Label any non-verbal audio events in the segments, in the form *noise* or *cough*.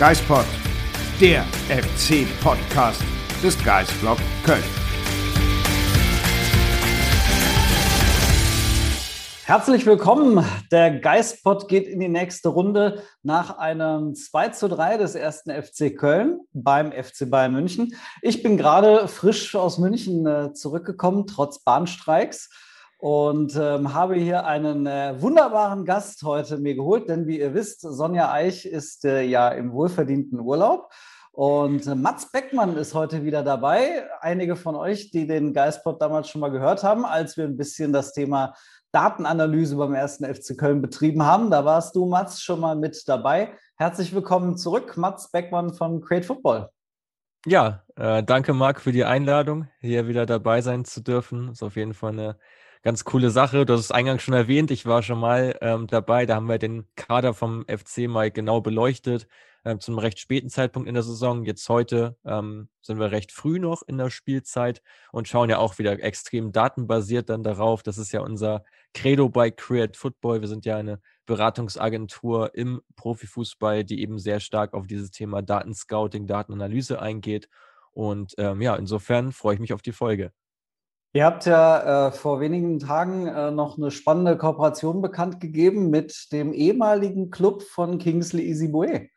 Geispod, der FC-Podcast des Geisblog Köln. Herzlich willkommen. Der Geistpot geht in die nächste Runde nach einem 2 zu 3 des ersten FC Köln beim FC Bayern München. Ich bin gerade frisch aus München äh, zurückgekommen, trotz Bahnstreiks. Und ähm, habe hier einen äh, wunderbaren Gast heute mir geholt, denn wie ihr wisst, Sonja Eich ist äh, ja im wohlverdienten Urlaub. Und äh, Mats Beckmann ist heute wieder dabei. Einige von euch, die den Geistpot damals schon mal gehört haben, als wir ein bisschen das Thema Datenanalyse beim ersten FC Köln betrieben haben. Da warst du, Mats, schon mal mit dabei. Herzlich willkommen zurück, Mats Beckmann von Create Football. Ja, äh, danke Marc für die Einladung, hier wieder dabei sein zu dürfen. Ist auf jeden Fall eine ganz coole Sache. Du hast es eingangs schon erwähnt, ich war schon mal ähm, dabei. Da haben wir den Kader vom FC mal genau beleuchtet, äh, zum recht späten Zeitpunkt in der Saison. Jetzt heute ähm, sind wir recht früh noch in der Spielzeit und schauen ja auch wieder extrem datenbasiert dann darauf. Das ist ja unser Credo bei Create Football. Wir sind ja eine Beratungsagentur im Profifußball, die eben sehr stark auf dieses Thema Datenscouting, Datenanalyse eingeht. Und ähm, ja, insofern freue ich mich auf die Folge. Ihr habt ja äh, vor wenigen Tagen äh, noch eine spannende Kooperation bekannt gegeben mit dem ehemaligen Club von Kingsley Isibue.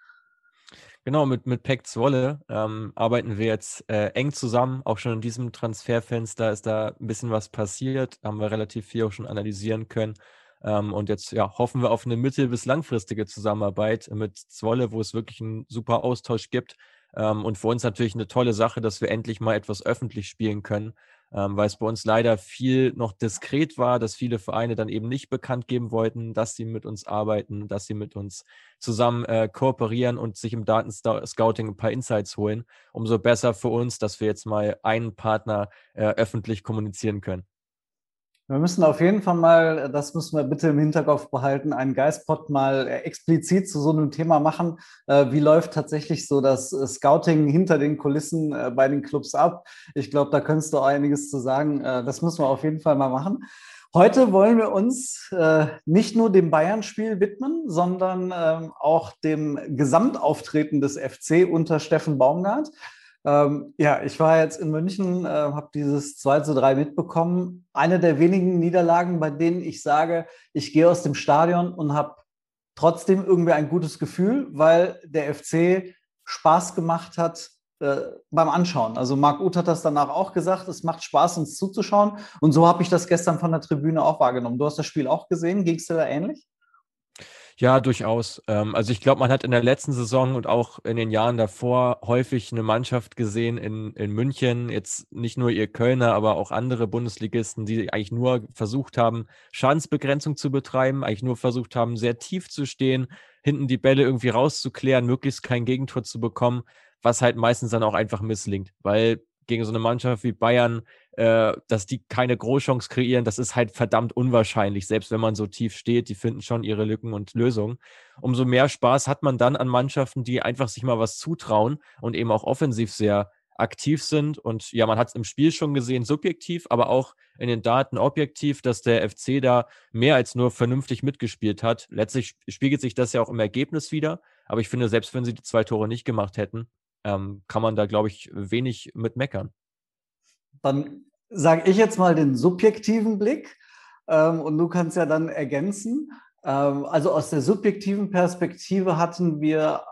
Genau, mit, mit Peck Zwolle ähm, arbeiten wir jetzt äh, eng zusammen. Auch schon in diesem Transferfenster ist da ein bisschen was passiert. Haben wir relativ viel auch schon analysieren können. Ähm, und jetzt ja, hoffen wir auf eine mittel- bis langfristige Zusammenarbeit mit Zwolle, wo es wirklich einen super Austausch gibt. Ähm, und für uns natürlich eine tolle Sache, dass wir endlich mal etwas öffentlich spielen können ähm, weil es bei uns leider viel noch diskret war, dass viele Vereine dann eben nicht bekannt geben wollten, dass sie mit uns arbeiten, dass sie mit uns zusammen äh, kooperieren und sich im Datenscouting ein paar Insights holen. Umso besser für uns, dass wir jetzt mal einen Partner äh, öffentlich kommunizieren können. Wir müssen auf jeden Fall mal, das müssen wir bitte im Hinterkopf behalten, einen Geistpot mal äh, explizit zu so einem Thema machen. Äh, wie läuft tatsächlich so das äh, Scouting hinter den Kulissen bei den Clubs ab? Ich glaube, da könntest du einiges zu sagen. Das müssen wir auf jeden Fall mal machen. Heute wollen wir uns nicht nur dem Bayern-Spiel widmen, sondern ähm, auch dem Gesamtauftreten des FC unter Steffen Baumgart. Ähm, ja, ich war jetzt in München, äh, habe dieses 2 zu 3 mitbekommen. Eine der wenigen Niederlagen, bei denen ich sage, ich gehe aus dem Stadion und habe trotzdem irgendwie ein gutes Gefühl, weil der FC Spaß gemacht hat äh, beim Anschauen. Also Marc Uth hat das danach auch gesagt, es macht Spaß, uns zuzuschauen. Und so habe ich das gestern von der Tribüne auch wahrgenommen. Du hast das Spiel auch gesehen. Ging es dir da ähnlich? Ja, durchaus. Ähm, also ich glaube, man hat in der letzten Saison und auch in den Jahren davor häufig eine Mannschaft gesehen in, in München, jetzt nicht nur ihr Kölner, aber auch andere Bundesligisten, die eigentlich nur versucht haben, Schadensbegrenzung zu betreiben, eigentlich nur versucht haben, sehr tief zu stehen, hinten die Bälle irgendwie rauszuklären, möglichst kein Gegentor zu bekommen, was halt meistens dann auch einfach misslingt, weil gegen so eine Mannschaft wie Bayern, äh, dass die keine Großchance kreieren, das ist halt verdammt unwahrscheinlich, selbst wenn man so tief steht, die finden schon ihre Lücken und Lösungen. Umso mehr Spaß hat man dann an Mannschaften, die einfach sich mal was zutrauen und eben auch offensiv sehr aktiv sind. Und ja, man hat es im Spiel schon gesehen, subjektiv, aber auch in den Daten objektiv, dass der FC da mehr als nur vernünftig mitgespielt hat. Letztlich spiegelt sich das ja auch im Ergebnis wieder. Aber ich finde, selbst wenn sie die zwei Tore nicht gemacht hätten, ähm, kann man da, glaube ich, wenig mit meckern. Dann sage ich jetzt mal den subjektiven Blick ähm, und du kannst ja dann ergänzen. Ähm, also aus der subjektiven Perspektive hatten wir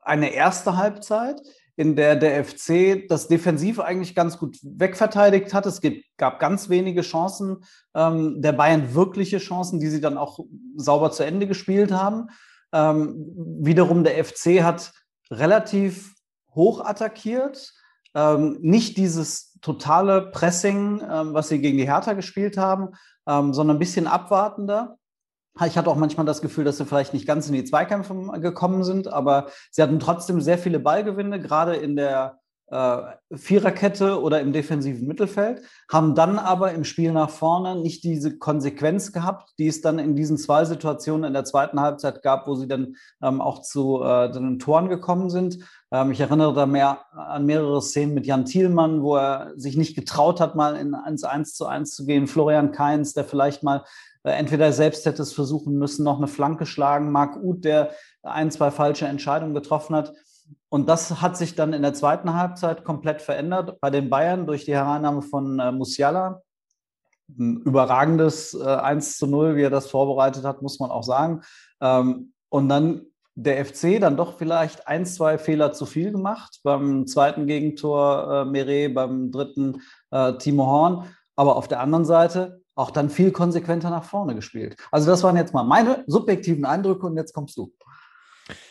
eine erste Halbzeit, in der der FC das Defensiv eigentlich ganz gut wegverteidigt hat. Es gab ganz wenige Chancen ähm, der Bayern, wirkliche Chancen, die sie dann auch sauber zu Ende gespielt haben. Ähm, wiederum der FC hat relativ hoch attackiert, ähm, nicht dieses totale Pressing, ähm, was sie gegen die Hertha gespielt haben, ähm, sondern ein bisschen abwartender. Ich hatte auch manchmal das Gefühl, dass sie vielleicht nicht ganz in die Zweikämpfe gekommen sind, aber sie hatten trotzdem sehr viele Ballgewinne, gerade in der äh, Viererkette oder im defensiven Mittelfeld, haben dann aber im Spiel nach vorne nicht diese Konsequenz gehabt, die es dann in diesen zwei Situationen in der zweiten Halbzeit gab, wo sie dann ähm, auch zu äh, den Toren gekommen sind. Ähm, ich erinnere da mehr an mehrere Szenen mit Jan Thielmann, wo er sich nicht getraut hat, mal in 1 1 zu 1 zu gehen. Florian Kainz, der vielleicht mal äh, entweder selbst hätte es versuchen müssen, noch eine Flanke schlagen. Marc Uth, der ein, zwei falsche Entscheidungen getroffen hat. Und das hat sich dann in der zweiten Halbzeit komplett verändert bei den Bayern durch die Hereinnahme von äh, Musiala. Ein überragendes äh, 1 zu 0, wie er das vorbereitet hat, muss man auch sagen. Ähm, und dann der FC dann doch vielleicht ein, zwei Fehler zu viel gemacht. Beim zweiten Gegentor äh, Meret, beim dritten äh, Timo Horn. Aber auf der anderen Seite auch dann viel konsequenter nach vorne gespielt. Also das waren jetzt mal meine subjektiven Eindrücke und jetzt kommst du.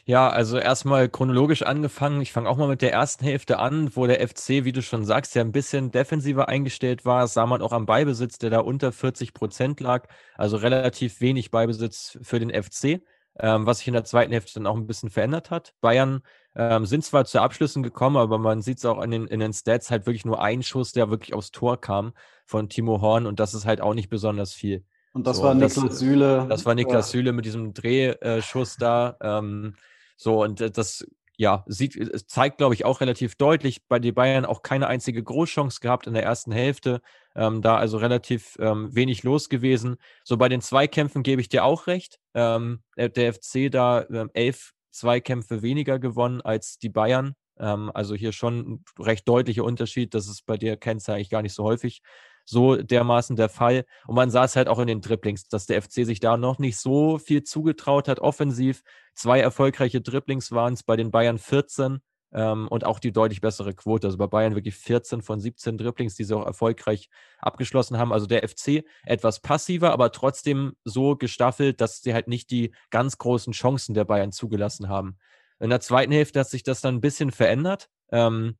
Ja, also erstmal chronologisch angefangen. Ich fange auch mal mit der ersten Hälfte an, wo der FC, wie du schon sagst, ja ein bisschen defensiver eingestellt war. Das sah man auch am Beibesitz, der da unter 40 Prozent lag. Also relativ wenig Beibesitz für den FC, ähm, was sich in der zweiten Hälfte dann auch ein bisschen verändert hat. Bayern ähm, sind zwar zu Abschlüssen gekommen, aber man sieht es auch in den, in den Stats halt wirklich nur ein Schuss, der wirklich aufs Tor kam von Timo Horn und das ist halt auch nicht besonders viel. Und das so, war Niklas das, Süle. Das war Niklas ja. Süle mit diesem Drehschuss da. Ähm, so, und das ja, sieht, zeigt, glaube ich, auch relativ deutlich, bei den Bayern auch keine einzige Großchance gehabt in der ersten Hälfte. Ähm, da also relativ ähm, wenig los gewesen. So bei den Zweikämpfen gebe ich dir auch recht. Ähm, der FC da ähm, elf Zweikämpfe weniger gewonnen als die Bayern. Ähm, also hier schon ein recht deutlicher Unterschied. Das ist bei dir kennst du eigentlich gar nicht so häufig so dermaßen der Fall. Und man sah es halt auch in den Dribblings, dass der FC sich da noch nicht so viel zugetraut hat, offensiv. Zwei erfolgreiche Dribblings waren es bei den Bayern 14 ähm, und auch die deutlich bessere Quote. Also bei Bayern wirklich 14 von 17 Dribblings, die sie auch erfolgreich abgeschlossen haben. Also der FC etwas passiver, aber trotzdem so gestaffelt, dass sie halt nicht die ganz großen Chancen der Bayern zugelassen haben. In der zweiten Hälfte hat sich das dann ein bisschen verändert. Ähm,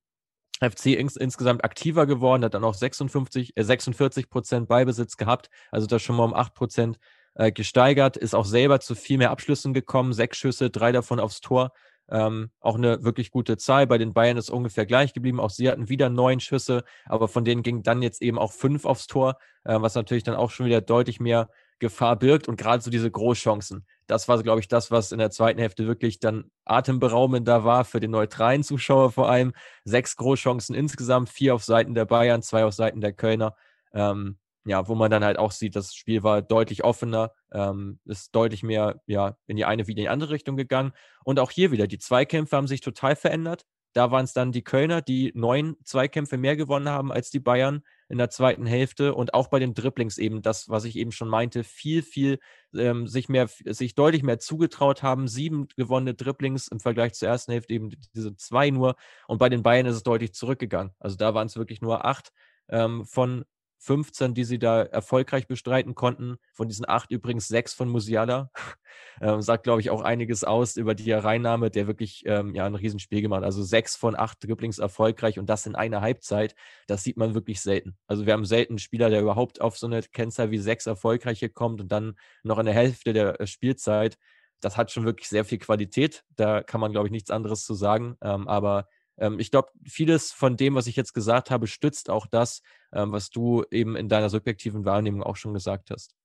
FC ins, insgesamt aktiver geworden, hat dann auch 56, äh, 46 Prozent Beibesitz gehabt, also das schon mal um 8 Prozent äh, gesteigert, ist auch selber zu viel mehr Abschlüssen gekommen, sechs Schüsse, drei davon aufs Tor. Ähm, auch eine wirklich gute Zahl. Bei den Bayern ist ungefähr gleich geblieben. Auch sie hatten wieder neun Schüsse, aber von denen gingen dann jetzt eben auch fünf aufs Tor, äh, was natürlich dann auch schon wieder deutlich mehr Gefahr birgt und gerade so diese Großchancen. Das war, glaube ich, das, was in der zweiten Hälfte wirklich dann atemberaubender war für den neutralen Zuschauer vor allem. Sechs Großchancen insgesamt, vier auf Seiten der Bayern, zwei auf Seiten der Kölner. Ähm, ja, wo man dann halt auch sieht, das Spiel war deutlich offener, ähm, ist deutlich mehr ja, in die eine wie in die andere Richtung gegangen. Und auch hier wieder, die Zweikämpfe haben sich total verändert. Da waren es dann die Kölner, die neun Zweikämpfe mehr gewonnen haben als die Bayern in der zweiten Hälfte und auch bei den Dribblings eben das, was ich eben schon meinte, viel, viel ähm, sich mehr, sich deutlich mehr zugetraut haben. Sieben gewonnene Dribblings im Vergleich zur ersten Hälfte eben diese zwei nur. Und bei den Bayern ist es deutlich zurückgegangen. Also da waren es wirklich nur acht ähm, von 15, die sie da erfolgreich bestreiten konnten. Von diesen acht übrigens sechs von Musiala. *laughs* ähm, sagt, glaube ich, auch einiges aus über die Reinnahme, der wirklich ähm, ja, ein Riesenspiel gemacht Also sechs von acht Dribblings erfolgreich und das in einer Halbzeit. Das sieht man wirklich selten. Also wir haben selten einen Spieler, der überhaupt auf so eine Kennzahl wie sechs erfolgreiche kommt und dann noch in der Hälfte der äh, Spielzeit. Das hat schon wirklich sehr viel Qualität. Da kann man, glaube ich, nichts anderes zu sagen. Ähm, aber ähm, ich glaube, vieles von dem, was ich jetzt gesagt habe, stützt auch das, ähm, was du eben in deiner subjektiven Wahrnehmung auch schon gesagt hast.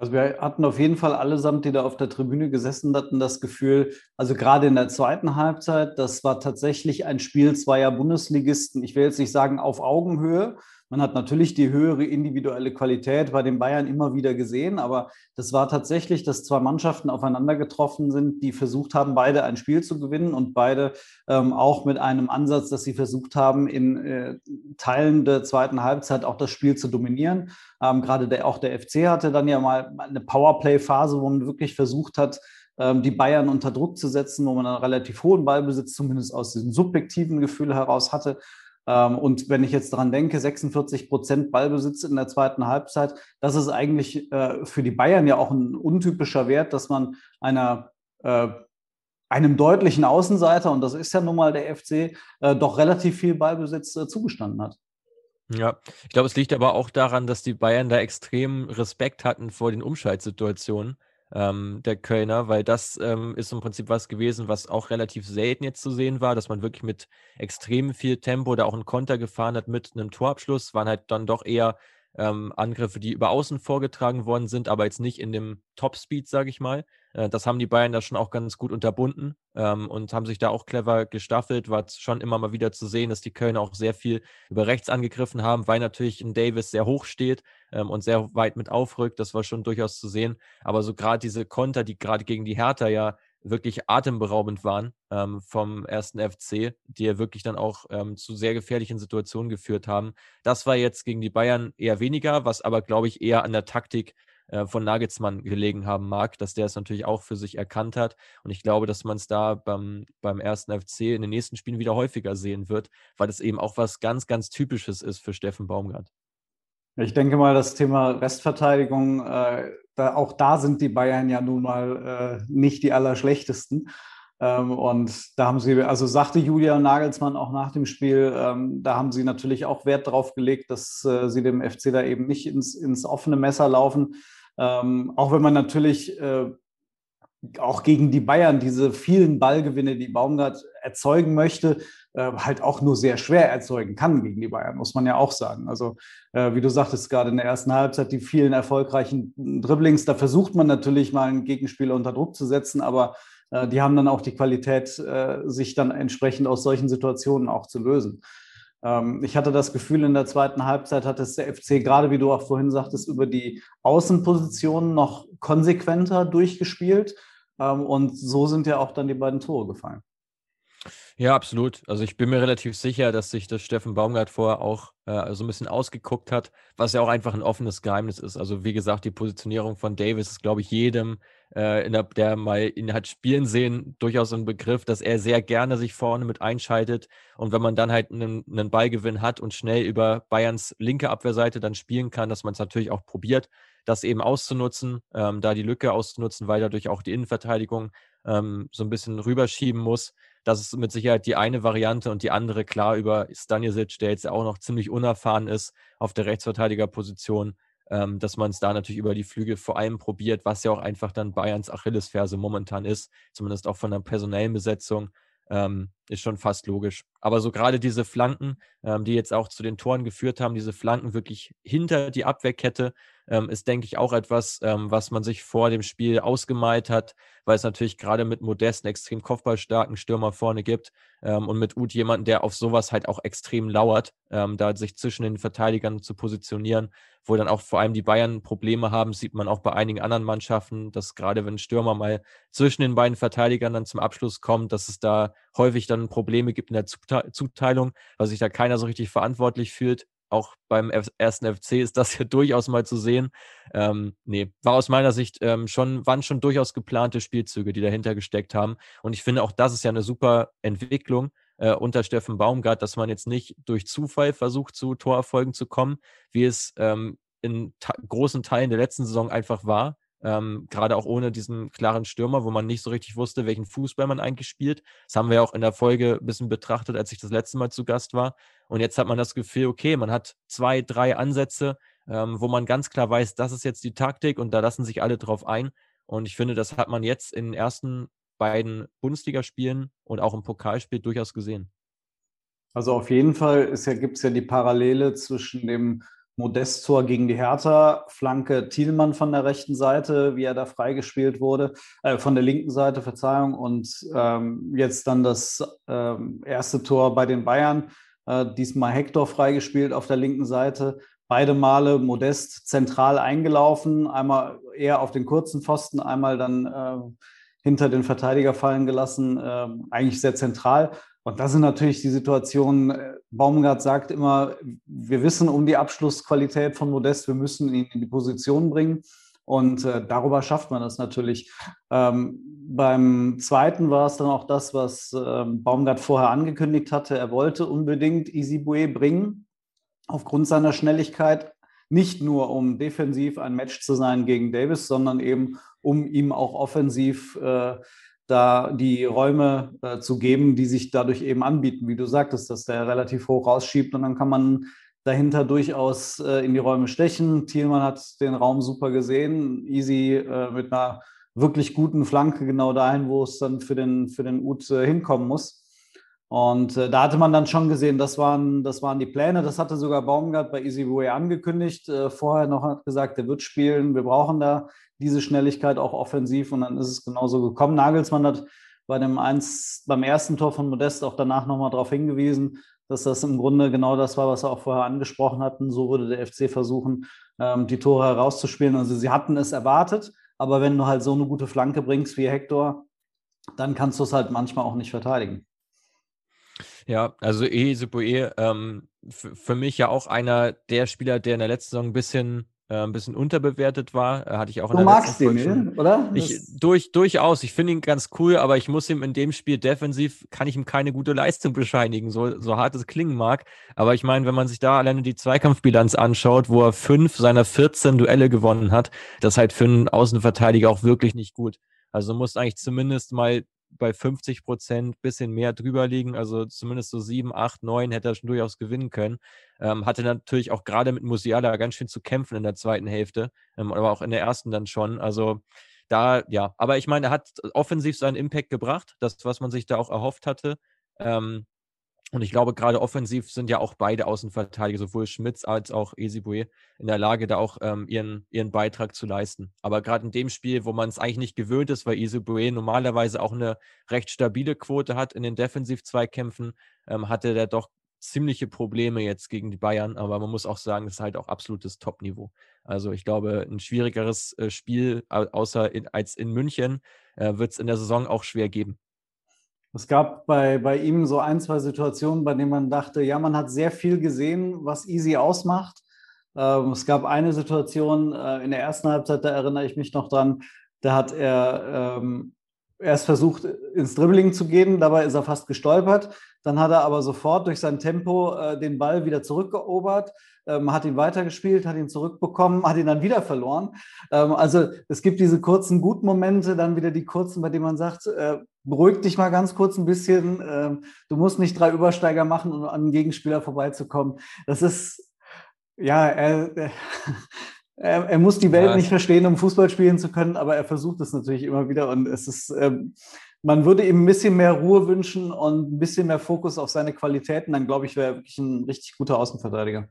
Also wir hatten auf jeden Fall allesamt, die da auf der Tribüne gesessen hatten, das Gefühl, also gerade in der zweiten Halbzeit, das war tatsächlich ein Spiel zweier Bundesligisten. Ich will jetzt nicht sagen auf Augenhöhe, man hat natürlich die höhere individuelle Qualität bei den Bayern immer wieder gesehen, aber das war tatsächlich, dass zwei Mannschaften aufeinander getroffen sind, die versucht haben, beide ein Spiel zu gewinnen und beide ähm, auch mit einem Ansatz, dass sie versucht haben, in äh, Teilen der zweiten Halbzeit auch das Spiel zu dominieren. Ähm, gerade der, auch der FC hatte dann ja mal eine Powerplay-Phase, wo man wirklich versucht hat, ähm, die Bayern unter Druck zu setzen, wo man einen relativ hohen Ballbesitz zumindest aus diesem subjektiven Gefühl heraus hatte. Ähm, und wenn ich jetzt daran denke, 46 Prozent Ballbesitz in der zweiten Halbzeit, das ist eigentlich äh, für die Bayern ja auch ein untypischer Wert, dass man einer äh, einem deutlichen Außenseiter, und das ist ja nun mal der FC, äh, doch relativ viel Ballbesitz zugestanden hat. Ja, ich glaube, es liegt aber auch daran, dass die Bayern da extrem Respekt hatten vor den Umschaltsituationen ähm, der Kölner, weil das ähm, ist im Prinzip was gewesen, was auch relativ selten jetzt zu sehen war, dass man wirklich mit extrem viel Tempo da auch einen Konter gefahren hat mit einem Torabschluss, waren halt dann doch eher ähm, Angriffe, die über außen vorgetragen worden sind, aber jetzt nicht in dem Topspeed, sage ich mal. Äh, das haben die Bayern da schon auch ganz gut unterbunden ähm, und haben sich da auch clever gestaffelt. War schon immer mal wieder zu sehen, dass die Kölner auch sehr viel über rechts angegriffen haben, weil natürlich ein Davis sehr hoch steht ähm, und sehr weit mit aufrückt. Das war schon durchaus zu sehen. Aber so gerade diese Konter, die gerade gegen die Hertha ja wirklich atemberaubend waren ähm, vom ersten FC, die ja wirklich dann auch ähm, zu sehr gefährlichen Situationen geführt haben. Das war jetzt gegen die Bayern eher weniger, was aber, glaube ich, eher an der Taktik äh, von Nagelsmann gelegen haben mag, dass der es natürlich auch für sich erkannt hat. Und ich glaube, dass man es da beim, beim ersten FC in den nächsten Spielen wieder häufiger sehen wird, weil das eben auch was ganz, ganz Typisches ist für Steffen Baumgart. Ich denke mal, das Thema Restverteidigung, äh, da, auch da sind die Bayern ja nun mal äh, nicht die allerschlechtesten. Ähm, und da haben sie, also sagte Julian Nagelsmann auch nach dem Spiel, ähm, da haben sie natürlich auch Wert drauf gelegt, dass äh, sie dem FC da eben nicht ins, ins offene Messer laufen. Ähm, auch wenn man natürlich äh, auch gegen die Bayern diese vielen Ballgewinne, die Baumgart erzeugen möchte, äh, halt auch nur sehr schwer erzeugen kann gegen die Bayern, muss man ja auch sagen. Also äh, wie du sagtest gerade in der ersten Halbzeit, die vielen erfolgreichen Dribblings, da versucht man natürlich mal einen Gegenspieler unter Druck zu setzen, aber äh, die haben dann auch die Qualität, äh, sich dann entsprechend aus solchen Situationen auch zu lösen. Ähm, ich hatte das Gefühl, in der zweiten Halbzeit hat es der FC, gerade wie du auch vorhin sagtest, über die Außenpositionen noch konsequenter durchgespielt. Ähm, und so sind ja auch dann die beiden Tore gefallen. Ja, absolut. Also ich bin mir relativ sicher, dass sich das Steffen Baumgart vorher auch äh, so ein bisschen ausgeguckt hat, was ja auch einfach ein offenes Geheimnis ist. Also wie gesagt, die Positionierung von Davis ist, glaube ich, jedem, äh, der, der, mal ihn hat spielen sehen, durchaus ein Begriff, dass er sehr gerne sich vorne mit einschaltet. Und wenn man dann halt einen, einen Ballgewinn hat und schnell über Bayerns linke Abwehrseite dann spielen kann, dass man es natürlich auch probiert, das eben auszunutzen, ähm, da die Lücke auszunutzen, weil dadurch auch die Innenverteidigung ähm, so ein bisschen rüberschieben muss. Das ist mit Sicherheit die eine Variante und die andere klar über Stanisic, der jetzt auch noch ziemlich unerfahren ist auf der Rechtsverteidigerposition, ähm, dass man es da natürlich über die Flügel vor allem probiert, was ja auch einfach dann Bayerns Achillesferse momentan ist, zumindest auch von der personellen Besetzung. Ähm, ist schon fast logisch. Aber so gerade diese Flanken, ähm, die jetzt auch zu den Toren geführt haben, diese Flanken wirklich hinter die Abwehrkette, ähm, ist, denke ich, auch etwas, ähm, was man sich vor dem Spiel ausgemalt hat, weil es natürlich gerade mit Modest einen extrem kopfballstarken Stürmer vorne gibt ähm, und mit Uth jemanden, der auf sowas halt auch extrem lauert, ähm, da sich zwischen den Verteidigern zu positionieren, wo dann auch vor allem die Bayern Probleme haben, sieht man auch bei einigen anderen Mannschaften, dass gerade wenn Stürmer mal zwischen den beiden Verteidigern dann zum Abschluss kommt, dass es da häufig dann Probleme gibt in der Zuteilung, weil sich da keiner so richtig verantwortlich fühlt. Auch beim ersten FC ist das *laughs* ja durchaus mal zu sehen. Ähm, nee, war aus meiner Sicht ähm, schon, waren schon durchaus geplante Spielzüge, die dahinter gesteckt haben. Und ich finde auch, das ist ja eine super Entwicklung äh, unter Steffen Baumgart, dass man jetzt nicht durch Zufall versucht, zu Torerfolgen zu kommen, wie es ähm, in großen Teilen der letzten Saison einfach war, ähm, Gerade auch ohne diesen klaren Stürmer, wo man nicht so richtig wusste, welchen Fußball man eigentlich spielt. Das haben wir auch in der Folge ein bisschen betrachtet, als ich das letzte Mal zu Gast war. Und jetzt hat man das Gefühl, okay, man hat zwei, drei Ansätze, ähm, wo man ganz klar weiß, das ist jetzt die Taktik und da lassen sich alle drauf ein. Und ich finde, das hat man jetzt in den ersten beiden Bundesligaspielen und auch im Pokalspiel durchaus gesehen. Also auf jeden Fall ja, gibt es ja die Parallele zwischen dem Modest-Tor gegen die Hertha, Flanke Thielmann von der rechten Seite, wie er da freigespielt wurde, äh, von der linken Seite, Verzeihung, und ähm, jetzt dann das ähm, erste Tor bei den Bayern, äh, diesmal Hector freigespielt auf der linken Seite. Beide Male Modest zentral eingelaufen, einmal eher auf den kurzen Pfosten, einmal dann äh, hinter den Verteidiger fallen gelassen, äh, eigentlich sehr zentral. Und das sind natürlich die Situationen, äh, Baumgart sagt immer, wir wissen um die Abschlussqualität von Modest, wir müssen ihn in die Position bringen. Und äh, darüber schafft man das natürlich. Ähm, beim zweiten war es dann auch das, was äh, Baumgart vorher angekündigt hatte. Er wollte unbedingt Isibue bringen, aufgrund seiner Schnelligkeit. Nicht nur, um defensiv ein Match zu sein gegen Davis, sondern eben, um ihm auch offensiv äh, da die Räume äh, zu geben, die sich dadurch eben anbieten, wie du sagtest, dass der relativ hoch rausschiebt und dann kann man dahinter durchaus äh, in die Räume stechen. Thielmann hat den Raum super gesehen, easy äh, mit einer wirklich guten Flanke genau dahin, wo es dann für den, für den Ut äh, hinkommen muss. Und äh, da hatte man dann schon gesehen, das waren, das waren die Pläne. Das hatte sogar Baumgart bei Easy Way angekündigt. Äh, vorher noch hat gesagt, er wird spielen. Wir brauchen da diese Schnelligkeit auch offensiv. Und dann ist es genauso gekommen. Nagelsmann hat bei dem eins, beim ersten Tor von Modest auch danach nochmal darauf hingewiesen, dass das im Grunde genau das war, was er auch vorher angesprochen hatten. So würde der FC versuchen, ähm, die Tore herauszuspielen. Also sie hatten es erwartet. Aber wenn du halt so eine gute Flanke bringst wie Hector, dann kannst du es halt manchmal auch nicht verteidigen. Ja, also Eheseboe, ähm, für mich ja auch einer der Spieler, der in der letzten Saison ein bisschen, äh, ein bisschen unterbewertet war. Äh, hatte ich auch in du der magst den, Folge ne? oder? Ich, Das- durch, durchaus. Ich finde ihn ganz cool, aber ich muss ihm in dem Spiel defensiv, kann ich ihm keine gute Leistung bescheinigen, so, so hart es klingen mag. Aber ich meine, wenn man sich da alleine die Zweikampfbilanz anschaut, wo er fünf seiner 14 Duelle gewonnen hat, das ist halt für einen Außenverteidiger auch wirklich nicht gut. Also muss eigentlich zumindest mal bei 50 Prozent bisschen mehr drüber liegen. Also zumindest so sieben, acht, neun hätte er schon durchaus gewinnen können. Ähm, hatte natürlich auch gerade mit Musiala ganz schön zu kämpfen in der zweiten Hälfte, ähm, aber auch in der ersten dann schon. Also da, ja, aber ich meine, er hat offensiv seinen Impact gebracht, das, was man sich da auch erhofft hatte. Ähm, und ich glaube, gerade offensiv sind ja auch beide Außenverteidiger, sowohl Schmitz als auch Esibue, in der Lage, da auch ähm, ihren, ihren Beitrag zu leisten. Aber gerade in dem Spiel, wo man es eigentlich nicht gewöhnt ist, weil Esibue normalerweise auch eine recht stabile Quote hat in den Defensiv-Zweikämpfen, ähm, hatte der doch ziemliche Probleme jetzt gegen die Bayern. Aber man muss auch sagen, das ist halt auch absolutes Top-Niveau. Also ich glaube, ein schwierigeres äh, Spiel au- außer in, als in München äh, wird es in der Saison auch schwer geben. Es gab bei, bei ihm so ein, zwei Situationen, bei denen man dachte, ja, man hat sehr viel gesehen, was Easy ausmacht. Ähm, es gab eine Situation äh, in der ersten Halbzeit, da erinnere ich mich noch dran, da hat er ähm, erst versucht, ins Dribbling zu gehen, dabei ist er fast gestolpert. Dann hat er aber sofort durch sein Tempo äh, den Ball wieder zurückgeobert, ähm, hat ihn weitergespielt, hat ihn zurückbekommen, hat ihn dann wieder verloren. Ähm, also es gibt diese kurzen Gutmomente, dann wieder die kurzen, bei denen man sagt, äh, beruhig dich mal ganz kurz ein bisschen. Ähm, du musst nicht drei Übersteiger machen, um an einen Gegenspieler vorbeizukommen. Das ist, ja, er, *laughs* er, er muss die Welt Ja. nicht verstehen, um Fußball spielen zu können, aber er versucht es natürlich immer wieder und es ist, ähm, man würde ihm ein bisschen mehr Ruhe wünschen und ein bisschen mehr Fokus auf seine Qualitäten, dann glaube ich, wäre er wirklich ein richtig guter Außenverteidiger.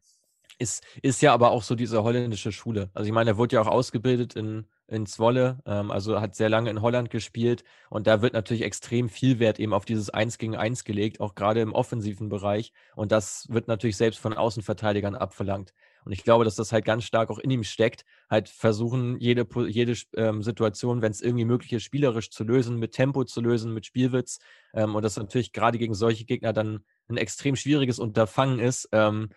Ist, ist ja aber auch so diese holländische Schule. Also ich meine, er wurde ja auch ausgebildet in, in Zwolle, ähm, also hat sehr lange in Holland gespielt und da wird natürlich extrem viel Wert eben auf dieses Eins gegen Eins gelegt, auch gerade im offensiven Bereich und das wird natürlich selbst von Außenverteidigern abverlangt. Und ich glaube, dass das halt ganz stark auch in ihm steckt, halt versuchen, jede, jede ähm, Situation, wenn es irgendwie möglich ist, spielerisch zu lösen, mit Tempo zu lösen, mit Spielwitz. Ähm, und das natürlich gerade gegen solche Gegner dann ein extrem schwieriges Unterfangen ist. Ähm,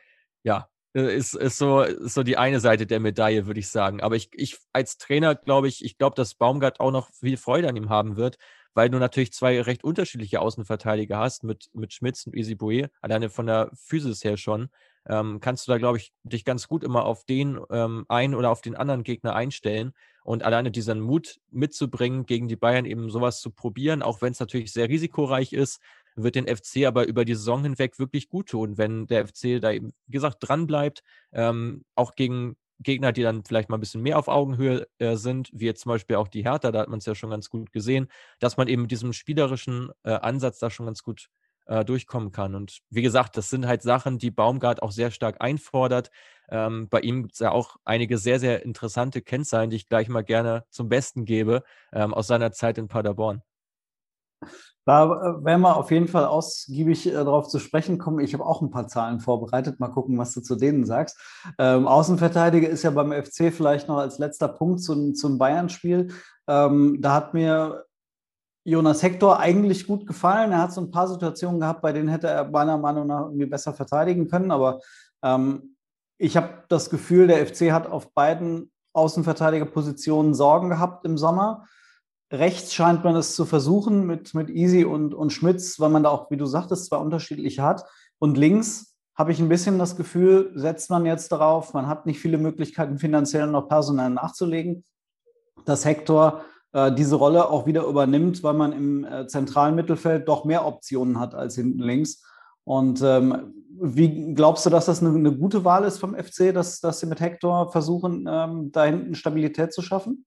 ja, äh, ist, ist, so, ist so die eine Seite der Medaille, würde ich sagen. Aber ich, ich als Trainer glaube ich, ich glaube, dass Baumgart auch noch viel Freude an ihm haben wird, weil du natürlich zwei recht unterschiedliche Außenverteidiger hast mit, mit Schmitz und Isibue, alleine von der Physis her schon. Ähm, kannst du da, glaube ich, dich ganz gut immer auf den ähm, einen oder auf den anderen Gegner einstellen und alleine diesen Mut mitzubringen, gegen die Bayern eben sowas zu probieren, auch wenn es natürlich sehr risikoreich ist, wird den FC aber über die Saison hinweg wirklich gut tun, wenn der FC da eben, wie gesagt, dran bleibt, ähm, auch gegen Gegner, die dann vielleicht mal ein bisschen mehr auf Augenhöhe äh, sind, wie jetzt zum Beispiel auch die Hertha, da hat man es ja schon ganz gut gesehen, dass man eben mit diesem spielerischen äh, Ansatz da schon ganz gut äh, durchkommen kann. Und wie gesagt, das sind halt Sachen, die Baumgart auch sehr stark einfordert. Ähm, bei ihm gibt es ja auch einige sehr, sehr interessante Kennzahlen, die ich gleich mal gerne zum Besten gebe, ähm, aus seiner Zeit in Paderborn. Da äh, werden wir auf jeden Fall ausgiebig äh, darauf zu sprechen kommen. Ich habe auch ein paar Zahlen vorbereitet. Mal gucken, was du zu denen sagst. Ähm, Außenverteidiger ist ja beim FC vielleicht noch als letzter Punkt zum, zum Bayern-Spiel. Ähm, da hat mir Jonas Hector eigentlich gut gefallen. Er hat so ein paar Situationen gehabt, bei denen hätte er meiner Meinung nach irgendwie besser verteidigen können. Aber ähm, ich habe das Gefühl, der FC hat auf beiden Außenverteidigerpositionen Sorgen gehabt im Sommer. Rechts scheint man es zu versuchen mit, mit Easy und, und Schmitz, weil man da auch, wie du sagtest, zwei unterschiedliche hat. Und links habe ich ein bisschen das Gefühl, setzt man jetzt darauf, man hat nicht viele Möglichkeiten, finanziell noch personell nachzulegen, dass Hector diese Rolle auch wieder übernimmt, weil man im äh, zentralen Mittelfeld doch mehr Optionen hat als hinten links. Und ähm, wie glaubst du, dass das eine, eine, gute Wahl ist vom FC, dass, dass sie mit Hector versuchen, ähm, da hinten Stabilität zu schaffen?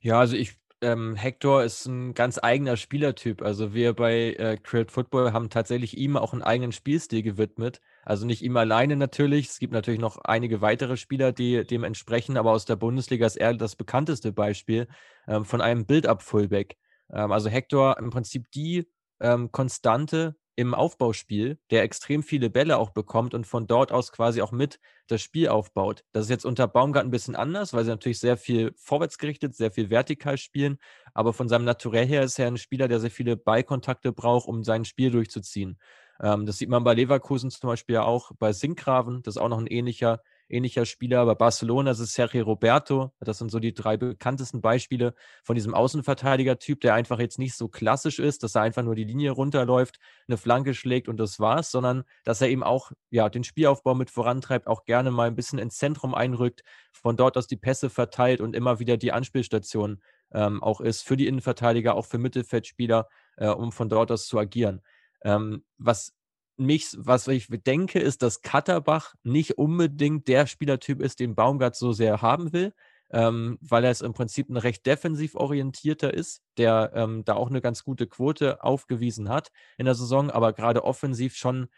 Ja, also ich ähm, Hector ist ein ganz eigener Spielertyp. Also wir bei äh, Create Football haben tatsächlich ihm auch einen eigenen Spielstil gewidmet. Also nicht ihm alleine natürlich. Es gibt natürlich noch einige weitere Spieler, die dem entsprechen, aber aus der Bundesliga ist er das bekannteste Beispiel ähm, von einem Build-up-Fullback. Ähm, also Hector im Prinzip die ähm, Konstante im Aufbauspiel, der extrem viele Bälle auch bekommt und von dort aus quasi auch mit das Spiel aufbaut. Das ist jetzt unter Baumgart ein bisschen anders, weil sie natürlich sehr viel vorwärtsgerichtet, sehr viel vertikal spielen, aber von seinem Naturell her ist er ein Spieler, der sehr viele Ballkontakte braucht, um sein Spiel durchzuziehen. Ähm, das sieht man bei Leverkusen zum Beispiel auch, bei Sinkgraven, das ist auch noch ein ähnlicher ähnlicher Spieler. Bei Barcelona ist es Sergio Roberto. Das sind so die drei bekanntesten Beispiele von diesem Außenverteidiger-Typ, der einfach jetzt nicht so klassisch ist, dass er einfach nur die Linie runterläuft, eine Flanke schlägt und das war's, sondern dass er eben auch ja, den Spielaufbau mit vorantreibt, auch gerne mal ein bisschen ins Zentrum einrückt, von dort aus die Pässe verteilt und immer wieder die Anspielstation ähm, auch ist für die Innenverteidiger, auch für Mittelfeldspieler, äh, um von dort aus zu agieren. Ähm, was mich, was ich denke, ist, dass Katterbach nicht unbedingt der Spielertyp ist, den Baumgart so sehr haben will, ähm, weil er es im Prinzip ein recht defensiv orientierter ist, der ähm, da auch eine ganz gute Quote aufgewiesen hat in der Saison, aber gerade offensiv schon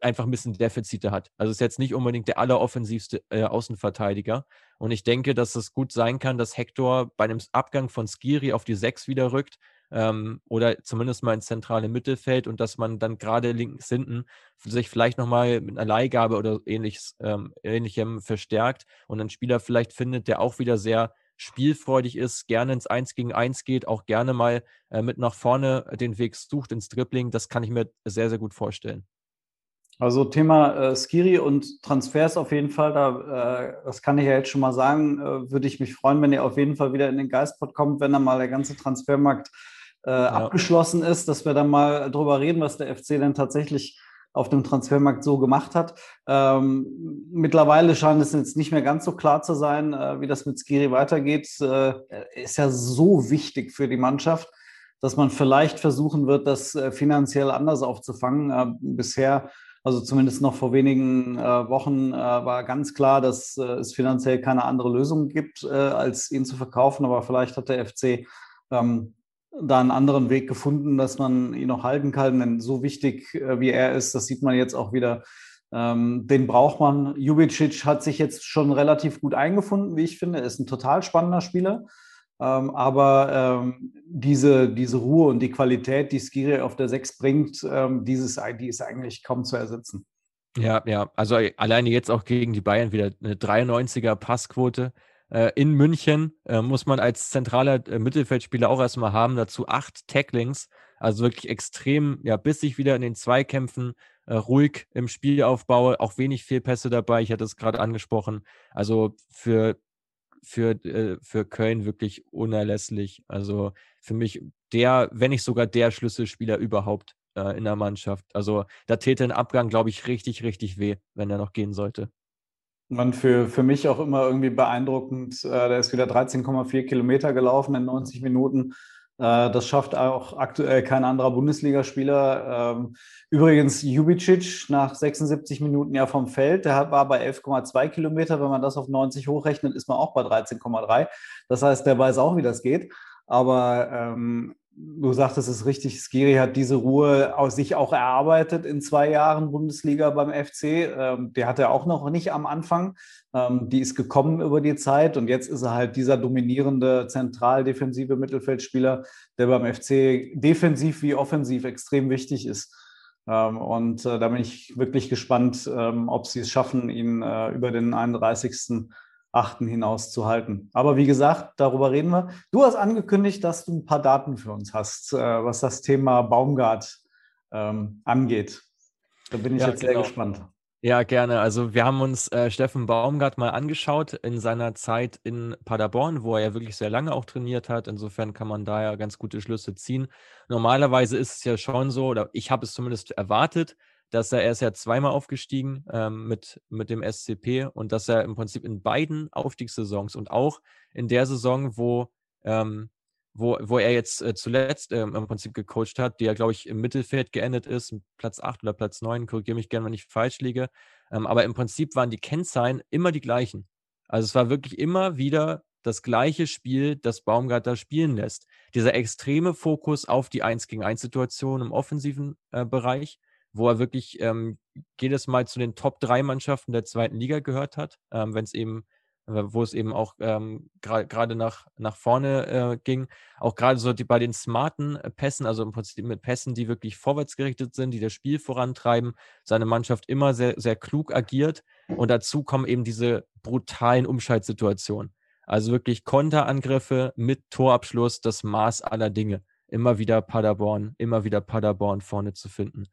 einfach ein bisschen Defizite hat. Also ist jetzt nicht unbedingt der alleroffensivste äh, Außenverteidiger. Und ich denke, dass es gut sein kann, dass Hector bei einem Abgang von Skiri auf die 6 wieder rückt ähm, oder zumindest mal ins zentrale Mittelfeld und dass man dann gerade links hinten sich vielleicht nochmal mit einer Leihgabe oder ähnliches, ähm, ähnlichem verstärkt und einen Spieler vielleicht findet, der auch wieder sehr spielfreudig ist, gerne ins Eins gegen Eins geht, auch gerne mal äh, mit nach vorne den Weg sucht ins Dribbling. Das kann ich mir sehr, sehr gut vorstellen. Also Thema äh, Skiri und Transfers auf jeden Fall, da, äh, das kann ich ja jetzt schon mal sagen, äh, würde ich mich freuen, wenn ihr auf jeden Fall wieder in den Geistpot kommt, wenn dann mal der ganze Transfermarkt äh, ja. abgeschlossen ist, dass wir dann mal drüber reden, was der FC denn tatsächlich auf dem Transfermarkt so gemacht hat. Ähm, mittlerweile scheint es jetzt nicht mehr ganz so klar zu sein, äh, wie das mit Skiri weitergeht. Äh, ist ja so wichtig für die Mannschaft, dass man vielleicht versuchen wird, das äh, finanziell anders aufzufangen. Äh, bisher, also zumindest noch vor wenigen äh, Wochen, äh, war ganz klar, dass es finanziell keine andere Lösung gibt, als ihn zu verkaufen. Aber vielleicht hat der FC ähm, da einen anderen Weg gefunden, dass man ihn noch halten kann. Denn so wichtig äh, wie er ist, das sieht man jetzt auch wieder, ähm, den braucht man. Jubicic hat sich jetzt schon relativ gut eingefunden, wie ich finde. Er ist ein total spannender Spieler. Ähm, aber ähm, diese, diese Ruhe und die Qualität, die Skiri auf der 6 bringt, dieses ID ist eigentlich kaum zu ersetzen. Ja, ja, also alleine jetzt auch gegen die Bayern wieder eine 93er Passquote äh, in München äh, muss man als zentraler äh, Mittelfeldspieler auch erstmal haben. Dazu acht Tacklings, also wirklich extrem ja, bissig wieder in den Zweikämpfen, äh, ruhig im Spielaufbau, auch wenig Fehlpässe dabei. Ich hatte es gerade angesprochen. Also für, für, äh, für Köln wirklich unerlässlich. Also für mich der, wenn nicht sogar der Schlüsselspieler überhaupt äh, in der Mannschaft. Also da täte ein Abgang, glaube ich, richtig, richtig weh, wenn er noch gehen sollte. Man für, für mich auch immer irgendwie beeindruckend. Äh, der ist wieder 13,4 Kilometer gelaufen in 90 Minuten. Äh, das schafft auch aktuell kein anderer Bundesligaspieler. Ähm, übrigens Jubicic nach 76 Minuten ja vom Feld. Der war bei 11,2 Kilometer. Wenn man das auf 90 hochrechnet, ist man auch bei 13,3. Das heißt, der weiß auch, wie das geht. Aber ähm, du sagtest es richtig, Skiri hat diese Ruhe aus sich auch erarbeitet in zwei Jahren Bundesliga beim FC. Ähm, der hat er auch noch nicht am Anfang. Ähm, die ist gekommen über die Zeit und jetzt ist er halt dieser dominierende zentral-defensive Mittelfeldspieler, der beim FC defensiv wie offensiv extrem wichtig ist. Ähm, und äh, da bin ich wirklich gespannt, ähm, ob sie es schaffen, ihn äh, über den 31 achten hinaus zu halten. Aber wie gesagt, darüber reden wir. Du hast angekündigt, dass du ein paar Daten für uns hast, äh, was das Thema Baumgart ähm, angeht. Da bin ich ja, jetzt genau. sehr gespannt. Ja, gerne. Also wir haben uns äh, Steffen Baumgart mal angeschaut in seiner Zeit in Paderborn, wo er ja wirklich sehr lange auch trainiert hat. Insofern kann man da ja ganz gute Schlüsse ziehen. Normalerweise ist es ja schon so, oder ich habe es zumindest erwartet, dass er, er ist ja zweimal aufgestiegen ähm, mit, mit dem SCP und dass er im Prinzip in beiden Aufstiegssaisons und auch in der Saison, wo ähm, wo, wo er jetzt äh, zuletzt ähm, im Prinzip gecoacht hat, die ja, glaube ich, im Mittelfeld geendet ist, Platz 8 oder Platz 9, korrigiere mich gerne, wenn ich falsch liege. Ähm, aber im Prinzip waren die Kennzahlen immer die gleichen. Also es war wirklich immer wieder das gleiche Spiel, das Baumgart da spielen lässt. Dieser extreme Fokus auf die 1 gegen 1 Situation im offensiven äh, Bereich, wo er wirklich ähm, jedes Mal zu den Top 3 Mannschaften der zweiten Liga gehört hat, ähm, wenn es eben wo es eben auch ähm, gerade nach, nach vorne äh, ging. Auch gerade so die, bei den smarten äh, Pässen, also im Prinzip mit Pässen, die wirklich vorwärtsgerichtet sind, die das Spiel vorantreiben, seine Mannschaft immer sehr, sehr klug agiert. Und dazu kommen eben diese brutalen Umschaltsituationen. Also wirklich Konterangriffe mit Torabschluss, das Maß aller Dinge. Immer wieder Paderborn, immer wieder Paderborn vorne zu finden.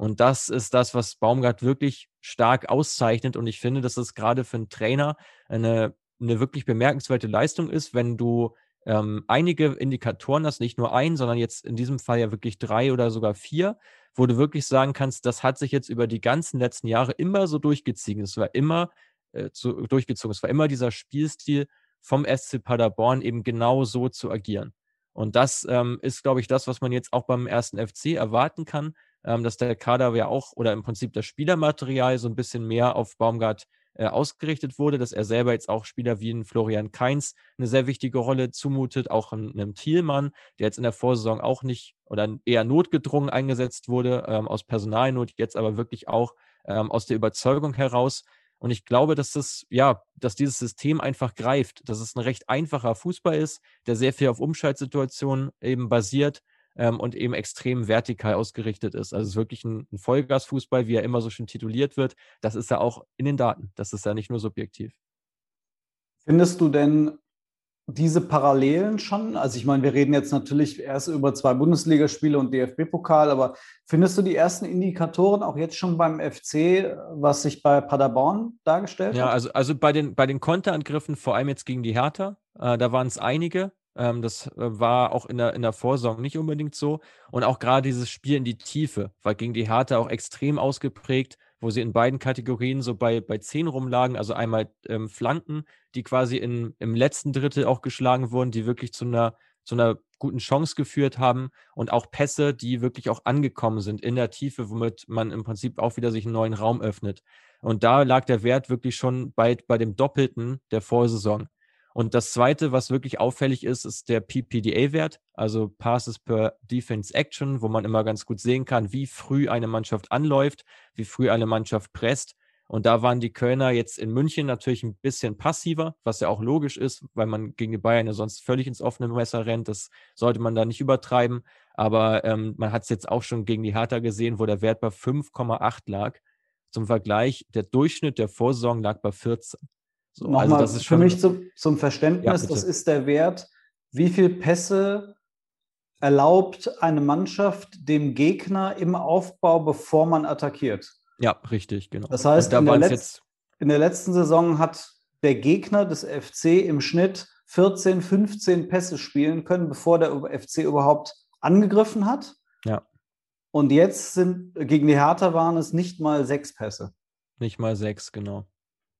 Und das ist das, was Baumgart wirklich stark auszeichnet. Und ich finde, dass das gerade für einen Trainer eine, eine wirklich bemerkenswerte Leistung ist, wenn du ähm, einige Indikatoren hast, nicht nur ein, sondern jetzt in diesem Fall ja wirklich drei oder sogar vier, wo du wirklich sagen kannst, das hat sich jetzt über die ganzen letzten Jahre immer so durchgezogen. Es war immer äh, zu, durchgezogen. Es war immer dieser Spielstil vom SC Paderborn eben genau so zu agieren. Und das ähm, ist, glaube ich, das, was man jetzt auch beim ersten FC erwarten kann, ähm, dass der Kader ja auch oder im Prinzip das Spielermaterial so ein bisschen mehr auf Baumgart äh, ausgerichtet wurde, dass er selber jetzt auch Spieler wie ein Florian Kainz eine sehr wichtige Rolle zumutet, auch einem Thielmann, der jetzt in der Vorsaison auch nicht oder eher notgedrungen eingesetzt wurde, ähm, aus Personalnot, jetzt aber wirklich auch ähm, aus der Überzeugung heraus. Und ich glaube, dass das, ja, dass dieses System einfach greift, dass es ein recht einfacher Fußball ist, der sehr viel auf Umschaltsituationen eben basiert ähm, und eben extrem vertikal ausgerichtet ist. Also es ist wirklich ein, ein Vollgasfußball, wie er immer so schön tituliert wird. Das ist ja auch in den Daten. Das ist ja nicht nur subjektiv. Findest du denn diese Parallelen schon? Also ich meine, wir reden jetzt natürlich erst über zwei Bundesligaspiele und DFB-Pokal, aber findest du die ersten Indikatoren auch jetzt schon beim FC, was sich bei Paderborn dargestellt ja, hat? Ja, also, also bei den, bei den Konterangriffen, vor allem jetzt gegen die Hertha, äh, da waren es einige. Ähm, das äh, war auch in der, in der Vorsaison nicht unbedingt so. Und auch gerade dieses Spiel in die Tiefe war gegen die Hertha auch extrem ausgeprägt, wo sie in beiden Kategorien so bei, bei 10 rumlagen. Also einmal ähm, Flanken, die quasi in, im letzten Drittel auch geschlagen wurden, die wirklich zu einer, zu einer guten Chance geführt haben. Und auch Pässe, die wirklich auch angekommen sind in der Tiefe, womit man im Prinzip auch wieder sich einen neuen Raum öffnet. Und da lag der Wert wirklich schon bei, bei dem Doppelten der Vorsaison. Und das zweite, was wirklich auffällig ist, ist der PPDA-Wert, also Passes per Defense Action, wo man immer ganz gut sehen kann, wie früh eine Mannschaft anläuft, wie früh eine Mannschaft presst. Und da waren die Kölner jetzt in München natürlich ein bisschen passiver, was ja auch logisch ist, weil man gegen die Bayern ja sonst völlig ins offene Messer rennt. Das sollte man da nicht übertreiben. Aber ähm, man hat es jetzt auch schon gegen die Hertha gesehen, wo der Wert bei 5,8 lag. Zum Vergleich, der Durchschnitt der Vorsaison lag bei 14. So, Nochmal also das ist für mich zu, zum Verständnis, ja, das ist der Wert, wie viele Pässe erlaubt eine Mannschaft dem Gegner im Aufbau, bevor man attackiert. Ja, richtig, genau. Das heißt, in der, Letz-, in der letzten Saison hat der Gegner des FC im Schnitt 14, 15 Pässe spielen können, bevor der FC überhaupt angegriffen hat. Ja. Und jetzt sind gegen die Hertha waren es nicht mal sechs Pässe. Nicht mal sechs, genau.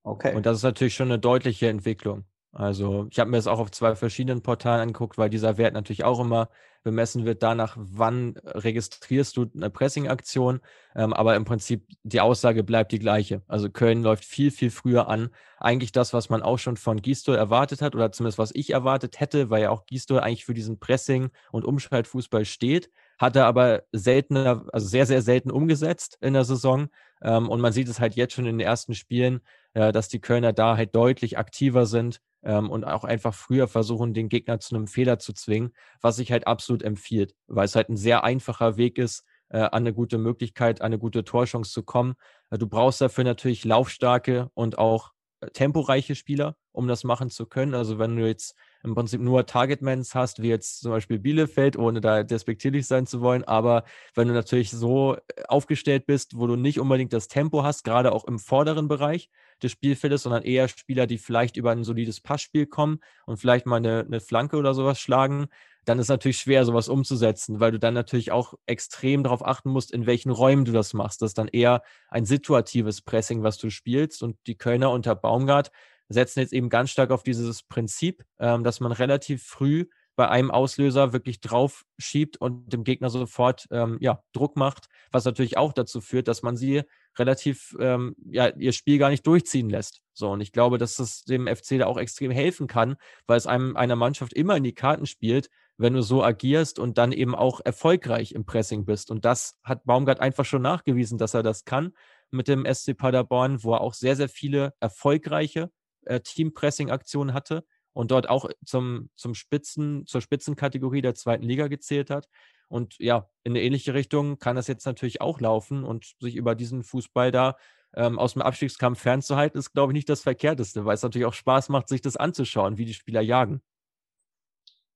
Okay. Und das ist natürlich schon eine deutliche Entwicklung. Also ich habe mir das auch auf zwei verschiedenen Portalen angeguckt, weil dieser Wert natürlich auch immer bemessen wird danach, wann registrierst du eine Pressing-Aktion. Ähm, aber im Prinzip die Aussage bleibt die gleiche. Also Köln läuft viel, viel früher an. Eigentlich das, was man auch schon von Gistol erwartet hat oder zumindest was ich erwartet hätte, weil ja auch Gistol eigentlich für diesen Pressing- und Umschaltfußball steht, hat er aber seltener, also sehr, sehr selten umgesetzt in der Saison. Ähm, und man sieht es halt jetzt schon in den ersten Spielen, äh, dass die Kölner da halt deutlich aktiver sind ähm, und auch einfach früher versuchen, den Gegner zu einem Fehler zu zwingen, was sich halt absolut empfiehlt, weil es halt ein sehr einfacher Weg ist, äh, an eine gute Möglichkeit, an eine gute Torchance zu kommen. Äh, du brauchst dafür natürlich laufstarke und auch äh, temporeiche Spieler, um das machen zu können. Also wenn du jetzt im Prinzip nur Targetmans hast, wie jetzt zum Beispiel Bielefeld, ohne da despektierlich sein zu wollen, aber wenn du natürlich so äh, aufgestellt bist, wo du nicht unbedingt das Tempo hast, gerade auch im vorderen Bereich des Spielfeldes, sondern eher Spieler, die vielleicht über ein solides Passspiel kommen und vielleicht mal eine, eine Flanke oder sowas schlagen, dann ist natürlich schwer, sowas umzusetzen, weil du dann natürlich auch extrem darauf achten musst, in welchen Räumen du das machst. Das ist dann eher ein situatives Pressing, was du spielst. Und die Kölner unter Baumgart setzen jetzt eben ganz stark auf dieses Prinzip, ähm, dass man relativ früh bei einem Auslöser wirklich drauf schiebt und dem Gegner sofort ähm, ja, Druck macht, was natürlich auch dazu führt, dass man sie relativ ähm, ja, ihr Spiel gar nicht durchziehen lässt. So, und ich glaube, dass das dem FC da auch extrem helfen kann, weil es einem einer Mannschaft immer in die Karten spielt, wenn du so agierst und dann eben auch erfolgreich im Pressing bist. Und das hat Baumgart einfach schon nachgewiesen, dass er das kann mit dem SC Paderborn, wo er auch sehr, sehr viele erfolgreiche äh, Teampressing-Aktionen hatte und dort auch zum, zum Spitzen, zur Spitzenkategorie der zweiten Liga gezählt hat. Und ja, in eine ähnliche Richtung kann das jetzt natürlich auch laufen und sich über diesen Fußball da ähm, aus dem Abstiegskampf fernzuhalten, ist, glaube ich, nicht das Verkehrteste, weil es natürlich auch Spaß macht, sich das anzuschauen, wie die Spieler jagen.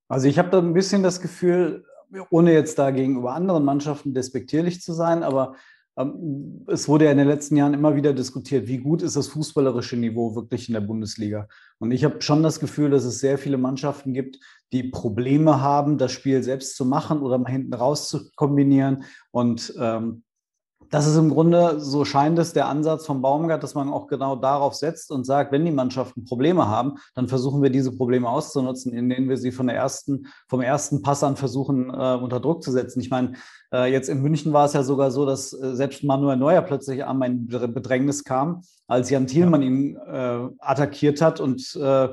Also ich habe da ein bisschen das Gefühl, ohne jetzt da gegenüber anderen Mannschaften despektierlich zu sein, aber es wurde ja in den letzten Jahren immer wieder diskutiert, wie gut ist das fußballerische Niveau wirklich in der Bundesliga. Und ich habe schon das Gefühl, dass es sehr viele Mannschaften gibt, die Probleme haben, das Spiel selbst zu machen oder mal hinten raus zu kombinieren. Und ähm, das ist im Grunde, so scheint es, der Ansatz vom Baumgart, dass man auch genau darauf setzt und sagt, wenn die Mannschaften Probleme haben, dann versuchen wir diese Probleme auszunutzen, indem wir sie von der ersten, vom ersten Pass an versuchen, äh, unter Druck zu setzen. Ich meine, äh, jetzt in München war es ja sogar so, dass äh, selbst Manuel Neuer plötzlich an mein Bedrängnis kam, als Jan Thielmann ja. ihn äh, attackiert hat und äh,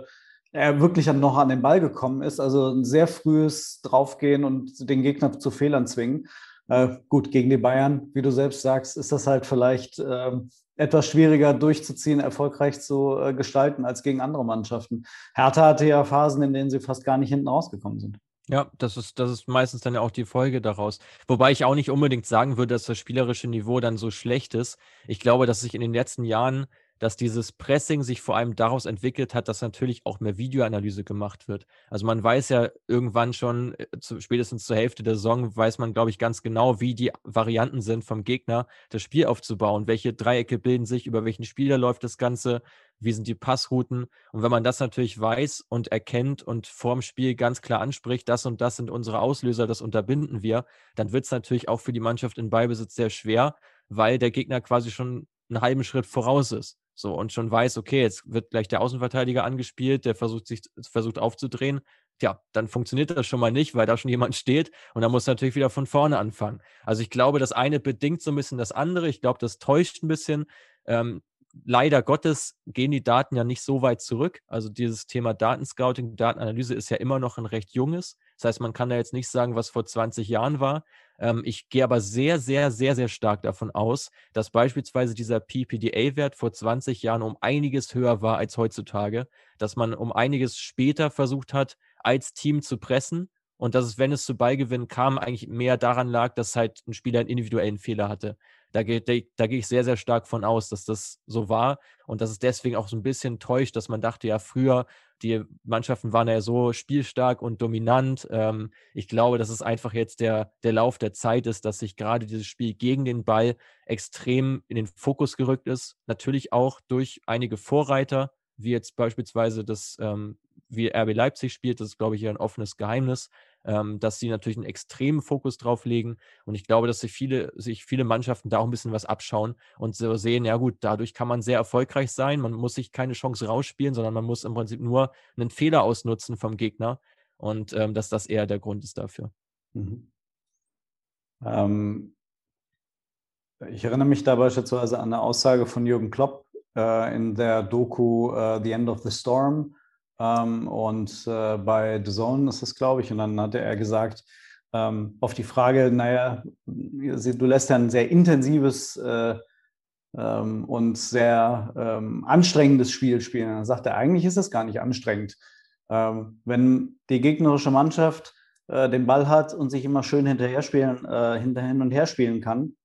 er wirklich dann noch an den Ball gekommen ist. Also ein sehr frühes Draufgehen und den Gegner zu Fehlern zwingen. Äh, gut, gegen die Bayern, wie du selbst sagst, ist das halt vielleicht äh, etwas schwieriger durchzuziehen, erfolgreich zu äh, gestalten als gegen andere Mannschaften. Hertha hatte ja Phasen, in denen sie fast gar nicht hinten rausgekommen sind. Ja, das ist, das ist meistens dann ja auch die Folge daraus. Wobei ich auch nicht unbedingt sagen würde, dass das spielerische Niveau dann so schlecht ist. Ich glaube, dass sich in den letzten Jahren dass dieses Pressing sich vor allem daraus entwickelt hat, dass natürlich auch mehr Videoanalyse gemacht wird. Also man weiß ja irgendwann schon, äh, zu, spätestens zur Hälfte der Saison, weiß man, glaube ich, ganz genau, wie die Varianten sind vom Gegner, das Spiel aufzubauen. Welche Dreiecke bilden sich, über welchen Spieler läuft das Ganze, wie sind die Passrouten. Und wenn man das natürlich weiß und erkennt und vorm Spiel ganz klar anspricht, das und das sind unsere Auslöser, das unterbinden wir, dann wird es natürlich auch für die Mannschaft in Beibesitz sehr schwer, weil der Gegner quasi schon einen halben Schritt voraus ist. So, und schon weiß, okay, jetzt wird gleich der Außenverteidiger angespielt, der versucht sich, versucht aufzudrehen. Tja, dann funktioniert das schon mal nicht, weil da schon *laughs* jemand steht und dann muss natürlich wieder von vorne anfangen. Also ich glaube, das eine bedingt so ein bisschen das andere. Ich glaube, das täuscht ein bisschen. Ähm, leider Gottes gehen die Daten ja nicht so weit zurück. Also dieses Thema Datenscouting, Datenanalyse ist ja immer noch ein recht junges. Das heißt, man kann da jetzt nicht sagen, was vor 20 Jahren war. Ähm, ich gehe aber sehr, sehr, sehr, sehr stark davon aus, dass beispielsweise dieser PPDA-Wert vor 20 Jahren um einiges höher war als heutzutage, dass man um einiges später versucht hat, als Team zu pressen und dass es, wenn es zu Ballgewinnen kam, eigentlich mehr daran lag, dass halt ein Spieler einen individuellen Fehler hatte. Da gehe da geh ich sehr, sehr stark von aus, dass das so war und dass es deswegen auch so ein bisschen täuscht, dass man dachte, ja, früher, die Mannschaften waren ja so spielstark und dominant. Ähm, ich glaube, dass es einfach jetzt der, der Lauf der Zeit ist, dass sich gerade dieses Spiel gegen den Ball extrem in den Fokus gerückt ist. Natürlich auch durch einige Vorreiter, wie jetzt beispielsweise das, ähm, wie RB Leipzig spielt, das ist, glaube ich, ein offenes Geheimnis ähm, dass sie natürlich einen extremen Fokus drauf legen. Und ich glaube, dass sich viele, sich viele Mannschaften da auch ein bisschen was abschauen und so sehen, ja gut, dadurch kann man sehr erfolgreich sein. Man muss sich keine Chance rausspielen, sondern man muss im Prinzip nur einen Fehler ausnutzen vom Gegner. Und ähm, dass das eher der Grund ist dafür. Mhm. Ähm, ich erinnere mich da beispielsweise an eine Aussage von Jürgen Klopp äh, in der Doku uh, The End of the Storm, ähm, und äh, bei The Zone ist es, glaube ich. Und dann hatte er gesagt, ähm, auf die Frage, naja, du lässt ja ein sehr intensives äh, ähm, und sehr ähm, anstrengendes Spiel spielen. Dann sagt er, eigentlich ist es gar nicht anstrengend. Ähm, wenn die gegnerische Mannschaft äh, den Ball hat und sich immer schön hinterher spielen, äh, hinter hin und her spielen kann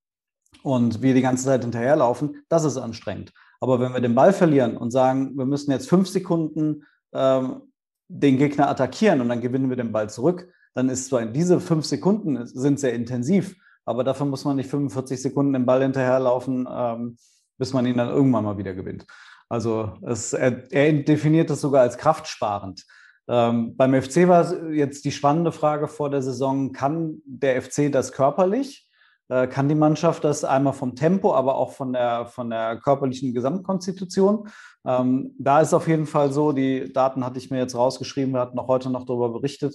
und wir die ganze Zeit hinterherlaufen, das ist anstrengend. Aber wenn wir den Ball verlieren und sagen, wir müssen jetzt fünf Sekunden ähm, den Gegner attackieren und dann gewinnen wir den Ball zurück, dann ist zwar diese fünf Sekunden sind sehr intensiv, aber dafür muss man nicht 45 Sekunden den Ball hinterherlaufen, ähm, bis man ihn dann irgendwann mal wieder gewinnt. Also es, er, er, definiert das sogar als kraftsparend. Ähm, beim FC war jetzt die spannende Frage vor der Saison, kann der FC das körperlich? Äh, kann die Mannschaft das einmal vom Tempo, aber auch von der, von der körperlichen Gesamtkonstitution. Ähm, da ist auf jeden Fall so, die Daten hatte ich mir jetzt rausgeschrieben, wir hatten auch heute noch darüber berichtet,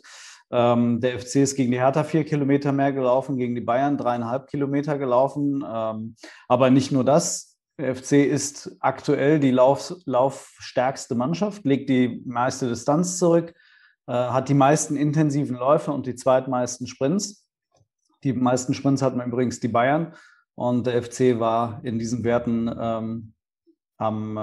Ähm, der FC ist gegen die Hertha vier Kilometer mehr gelaufen, gegen die Bayern dreieinhalb Kilometer gelaufen. Ähm, aber nicht nur das. Der FC ist aktuell die Lauf, laufstärkste Mannschaft, legt die meiste Distanz zurück, äh, hat die meisten intensiven Läufe und die zweitmeisten Sprints. Die meisten Sprints hatten übrigens die Bayern und der FC war in diesen Werten ähm, am, äh,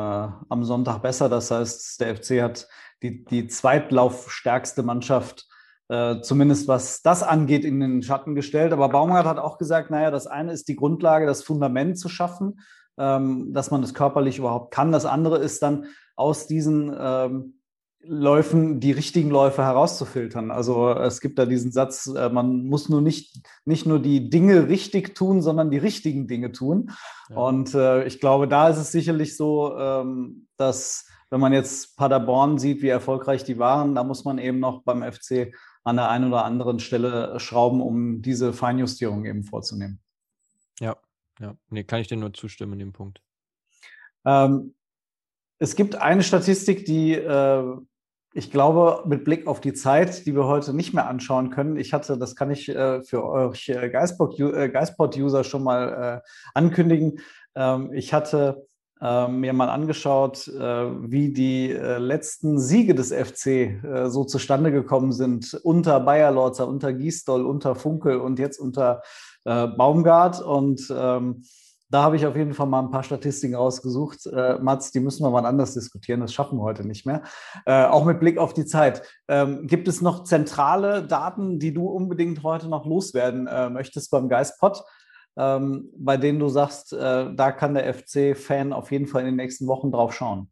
am Sonntag besser. Das heißt, der FC hat die, die zweitlaufstärkste Mannschaft äh, zumindest was das angeht, in den Schatten gestellt. Aber Baumgart hat auch gesagt, naja, das eine ist die Grundlage, das Fundament zu schaffen, ähm, dass man das körperlich überhaupt kann. Das andere ist dann aus diesen ähm, Läufen die richtigen Läufe herauszufiltern. Also es gibt da diesen Satz, äh, man muss nur nicht, nicht nur die Dinge richtig tun, sondern die richtigen Dinge tun. Ja. Und äh, ich glaube, da ist es sicherlich so, ähm, dass wenn man jetzt Paderborn sieht, wie erfolgreich die waren, da muss man eben noch beim FC an der einen oder anderen Stelle schrauben, um diese Feinjustierung eben vorzunehmen. Ja, ja. Nee, kann ich dir nur zustimmen in dem Punkt. Ähm, es gibt eine Statistik, die äh, ich glaube, mit Blick auf die Zeit, die wir heute nicht mehr anschauen können, ich hatte, das kann ich äh, für euch äh, Geistpod-User schon mal äh, ankündigen. Ähm, ich hatte äh, mir mal angeschaut, äh, wie die äh, letzten Siege des FC äh, so zustande gekommen sind, unter Bayerlorzer, unter Giesdoll, unter Funkel und jetzt unter äh, Baumgart. Und ähm, da habe ich auf jeden Fall mal ein paar Statistiken rausgesucht. Äh, Mats, die müssen wir mal anders diskutieren, das schaffen wir heute nicht mehr. auch mit Blick auf die Zeit. Ähm, gibt es noch zentrale Daten, die du unbedingt heute noch loswerden möchtest beim Geistpod? ähm, bei denen du sagst, äh, da kann der FC-Fan auf jeden Fall in den nächsten Wochen drauf schauen?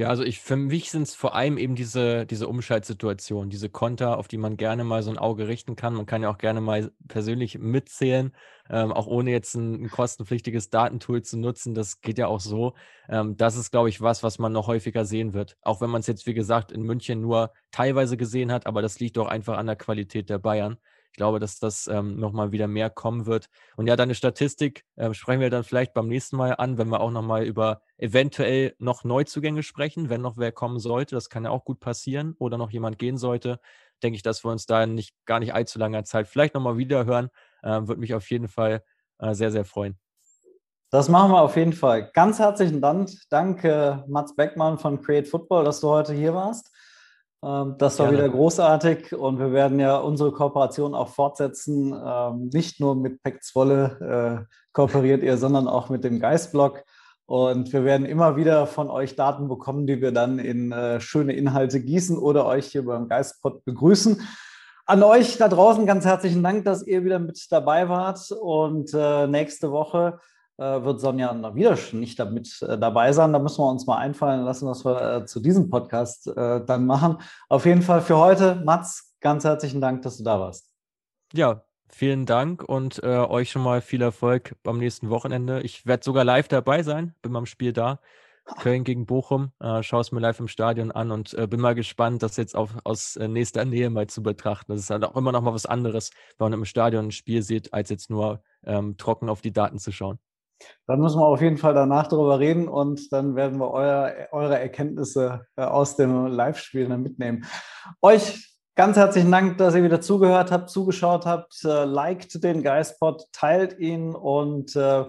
Ja, also ich, für mich sind es vor allem eben diese, diese Umschaltsituationen, diese Konter, auf die man gerne mal so ein Auge richten kann. Man kann ja auch gerne mal persönlich mitzählen, ähm, auch ohne jetzt ein, ein, kostenpflichtiges Datentool zu nutzen. Das geht ja auch so. Ähm, das ist, glaube ich, was, was man noch häufiger sehen wird. Auch wenn man es jetzt, wie gesagt, in München nur teilweise gesehen hat, aber das liegt doch einfach an der Qualität der Bayern. Ich glaube, dass das ähm, nochmal wieder mehr kommen wird. Und ja, deine Statistik äh, sprechen wir dann vielleicht beim nächsten Mal an, wenn wir auch nochmal über eventuell noch Neuzugänge sprechen, wenn noch wer kommen sollte. Das kann ja auch gut passieren oder noch jemand gehen sollte. Denke ich, dass wir uns da nicht gar nicht allzu langer Zeit vielleicht nochmal wieder hören. Äh, Würde mich auf jeden Fall äh, sehr, sehr freuen. Das machen wir auf jeden Fall. Ganz herzlichen Dank. Danke, Mats Beckmann von Create Football, dass du heute hier warst. Ähm, das war Gerne. wieder großartig und wir werden ja unsere Kooperation auch fortsetzen. Ähm, nicht nur mit Pekzwolle äh, kooperiert ihr, sondern auch mit dem Geistblog. Und wir werden immer wieder von euch Daten bekommen, die wir dann in äh, schöne Inhalte gießen oder euch hier beim Geistpod begrüßen. An euch da draußen ganz herzlichen Dank, dass ihr wieder mit dabei wart. Und äh, nächste Woche wird Sonja wieder nicht damit äh, dabei sein. Da müssen wir uns mal einfallen lassen, was wir äh, zu diesem Podcast dann machen. Auf jeden Fall für heute, Mats, ganz herzlichen Dank, dass du da warst. Ja, vielen Dank und äh, euch schon mal viel Erfolg beim nächsten Wochenende. Ich werde sogar live dabei sein, bin beim Spiel da. Köln gegen Bochum, äh, schaue es mir live im Stadion an und äh, bin mal gespannt, das jetzt auch aus äh, nächster Nähe mal zu betrachten. Das ist halt auch immer noch mal was anderes, wenn man im Stadion ein Spiel sieht, als jetzt nur ähm, trocken auf die Daten zu schauen. Dann müssen wir auf jeden Fall danach darüber reden und dann werden wir euer, eure Erkenntnisse äh, aus dem Live-Spiel mitnehmen. Euch ganz herzlichen Dank, dass ihr wieder zugehört habt, zugeschaut habt. Äh, liked den Geistpod, teilt ihn und äh,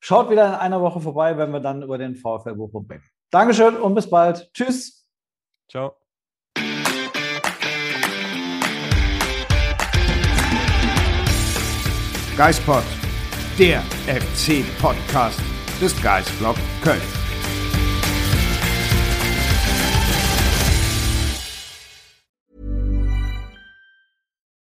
schaut wieder in einer Woche vorbei, wenn wir dann über den VfL Bochum reden. Dankeschön und bis bald. Tschüss. Ciao. Geistpod der FC-Podcast des Geistblog Köln.